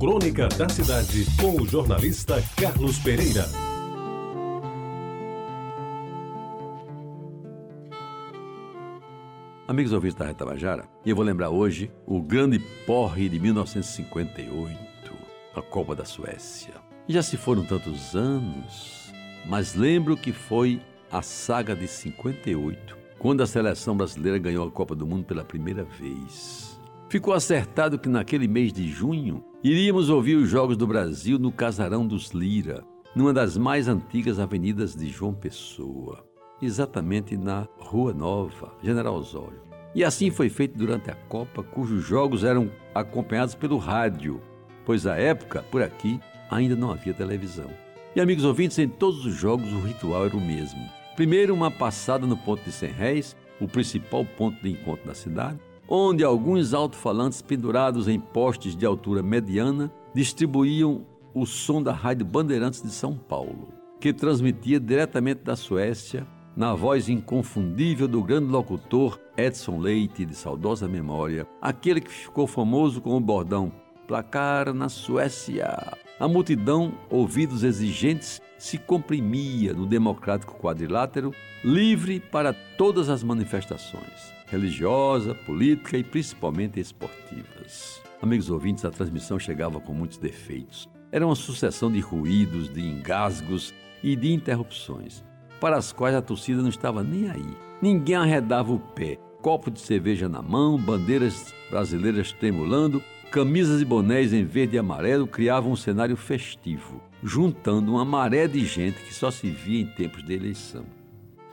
Crônica da Cidade, com o jornalista Carlos Pereira. Amigos ouvintes da Reta Bajara, eu vou lembrar hoje o grande porre de 1958, a Copa da Suécia. Já se foram tantos anos, mas lembro que foi a saga de 58, quando a seleção brasileira ganhou a Copa do Mundo pela primeira vez. Ficou acertado que naquele mês de junho iríamos ouvir os Jogos do Brasil no Casarão dos Lira, numa das mais antigas avenidas de João Pessoa, exatamente na Rua Nova, General Osório. E assim foi feito durante a Copa, cujos jogos eram acompanhados pelo rádio, pois à época, por aqui, ainda não havia televisão. E amigos ouvintes, em todos os jogos o ritual era o mesmo. Primeiro, uma passada no ponto de 100 réis, o principal ponto de encontro da cidade, onde alguns alto-falantes pendurados em postes de altura mediana distribuíam o som da Rádio Bandeirantes de São Paulo, que transmitia diretamente da Suécia, na voz inconfundível do grande locutor Edson Leite, de saudosa memória, aquele que ficou famoso com o bordão Placar na Suécia. A multidão, ouvidos exigentes, se comprimia no democrático quadrilátero, livre para todas as manifestações religiosa, política e principalmente esportivas. Amigos ouvintes, a transmissão chegava com muitos defeitos. Era uma sucessão de ruídos, de engasgos e de interrupções, para as quais a torcida não estava nem aí. Ninguém arredava o pé, copo de cerveja na mão, bandeiras brasileiras tremulando, camisas e bonés em verde e amarelo criavam um cenário festivo, juntando uma maré de gente que só se via em tempos de eleição.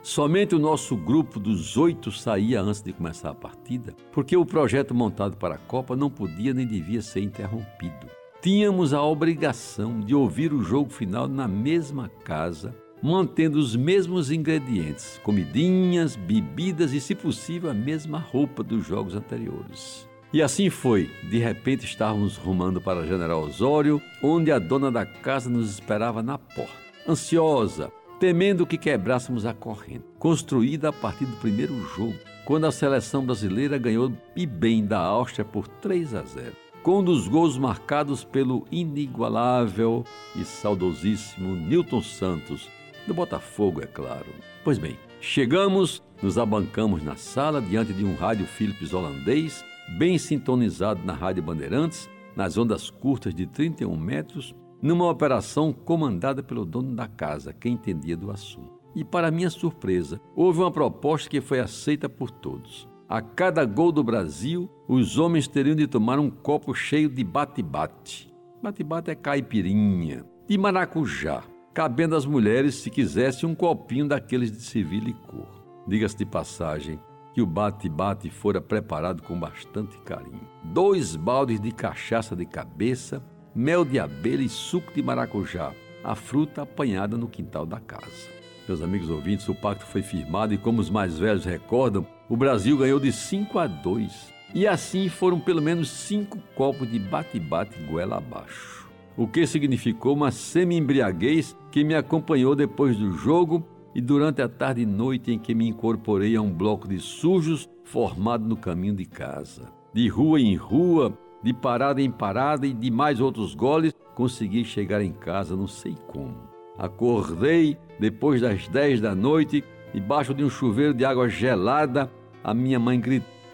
Somente o nosso grupo dos oito saía antes de começar a partida, porque o projeto montado para a Copa não podia nem devia ser interrompido. Tínhamos a obrigação de ouvir o jogo final na mesma casa, mantendo os mesmos ingredientes, comidinhas, bebidas e, se possível, a mesma roupa dos jogos anteriores. E assim foi. De repente estávamos rumando para General Osório, onde a dona da casa nos esperava na porta. Ansiosa, temendo que quebrássemos a corrente, construída a partir do primeiro jogo, quando a seleção brasileira ganhou e bem da Áustria por 3 a 0, com um dos gols marcados pelo inigualável e saudosíssimo Newton Santos, do Botafogo, é claro. Pois bem, chegamos, nos abancamos na sala diante de um rádio Philips holandês, bem sintonizado na Rádio Bandeirantes, nas ondas curtas de 31 metros, numa operação comandada pelo dono da casa, que entendia do assunto. E, para minha surpresa, houve uma proposta que foi aceita por todos. A cada gol do Brasil, os homens teriam de tomar um copo cheio de bate-bate. Bate-bate é caipirinha, de maracujá, cabendo às mulheres, se quisessem, um copinho daqueles de civil e cor. Diga-se de passagem que o bate-bate fora preparado com bastante carinho. Dois baldes de cachaça de cabeça mel de abelha e suco de maracujá, a fruta apanhada no quintal da casa. Meus amigos ouvintes, o pacto foi firmado e, como os mais velhos recordam, o Brasil ganhou de 5 a 2. E assim foram pelo menos cinco copos de bate-bate goela abaixo. O que significou uma semi-embriaguez que me acompanhou depois do jogo e durante a tarde e noite em que me incorporei a um bloco de sujos formado no caminho de casa. De rua em rua, de parada em parada e de mais outros goles, consegui chegar em casa não sei como. Acordei depois das dez da noite, debaixo de um chuveiro de água gelada, a minha mãe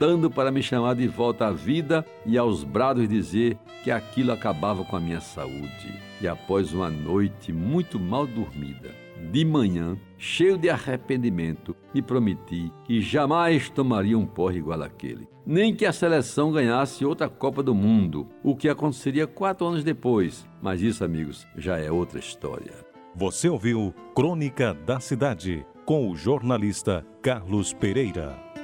gritando para me chamar de volta à vida e aos brados dizer que aquilo acabava com a minha saúde. E após uma noite muito mal dormida, de manhã, cheio de arrependimento, me prometi que jamais tomaria um porre igual àquele. Nem que a seleção ganhasse outra Copa do Mundo, o que aconteceria quatro anos depois. Mas isso, amigos, já é outra história. Você ouviu Crônica da Cidade, com o jornalista Carlos Pereira.